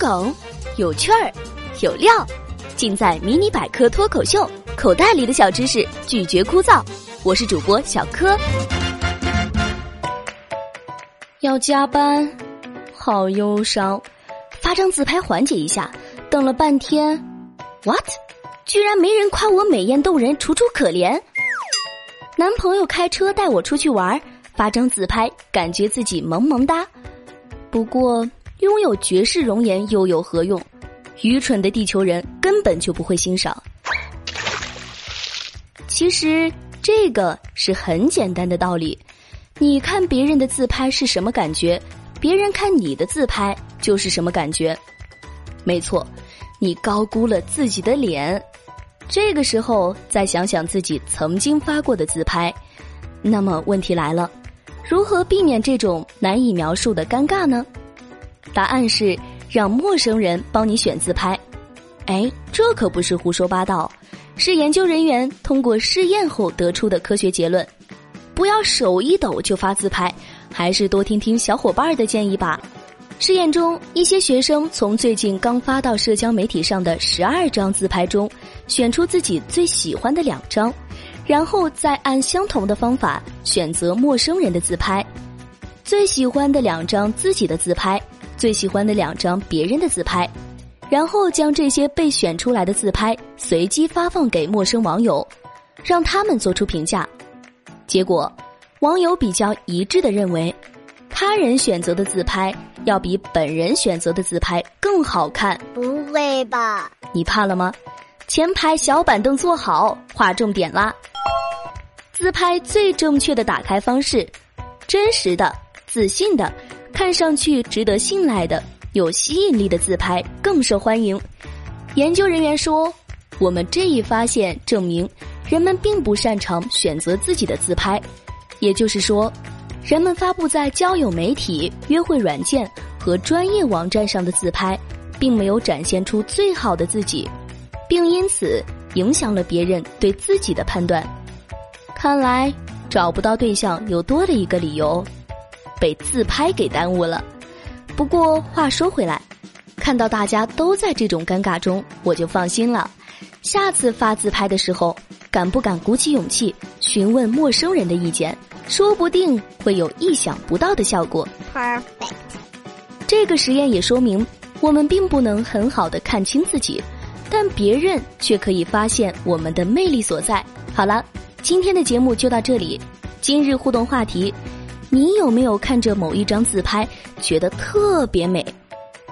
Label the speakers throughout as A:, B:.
A: 梗，有趣儿，有料，尽在《迷你百科脱口秀》，口袋里的小知识拒绝枯燥。我是主播小柯。要加班，好忧伤。发张自拍缓解一下，等了半天，what？居然没人夸我美艳动人、楚楚可怜。男朋友开车带我出去玩，发张自拍，感觉自己萌萌哒。不过。拥有绝世容颜又有何用？愚蠢的地球人根本就不会欣赏。其实这个是很简单的道理，你看别人的自拍是什么感觉，别人看你的自拍就是什么感觉。没错，你高估了自己的脸。这个时候再想想自己曾经发过的自拍，那么问题来了：如何避免这种难以描述的尴尬呢？答案是让陌生人帮你选自拍，哎，这可不是胡说八道，是研究人员通过试验后得出的科学结论。不要手一抖就发自拍，还是多听听小伙伴的建议吧。试验中，一些学生从最近刚发到社交媒体上的十二张自拍中，选出自己最喜欢的两张，然后再按相同的方法选择陌生人的自拍，最喜欢的两张自己的自拍。最喜欢的两张别人的自拍，然后将这些被选出来的自拍随机发放给陌生网友，让他们做出评价。结果，网友比较一致的认为，他人选择的自拍要比本人选择的自拍更好看。
B: 不会吧？
A: 你怕了吗？前排小板凳坐好，划重点啦！自拍最正确的打开方式：真实的、自信的。看上去值得信赖的、有吸引力的自拍更受欢迎。研究人员说：“我们这一发现证明，人们并不擅长选择自己的自拍。也就是说，人们发布在交友媒体、约会软件和专业网站上的自拍，并没有展现出最好的自己，并因此影响了别人对自己的判断。看来，找不到对象又多了一个理由。”被自拍给耽误了。不过话说回来，看到大家都在这种尴尬中，我就放心了。下次发自拍的时候，敢不敢鼓起勇气询问陌生人的意见？说不定会有意想不到的效果。
B: Perfect。
A: 这个实验也说明，我们并不能很好的看清自己，但别人却可以发现我们的魅力所在。好了，今天的节目就到这里。今日互动话题。你有没有看着某一张自拍觉得特别美，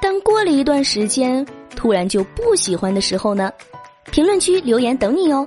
A: 但过了一段时间突然就不喜欢的时候呢？评论区留言等你哦。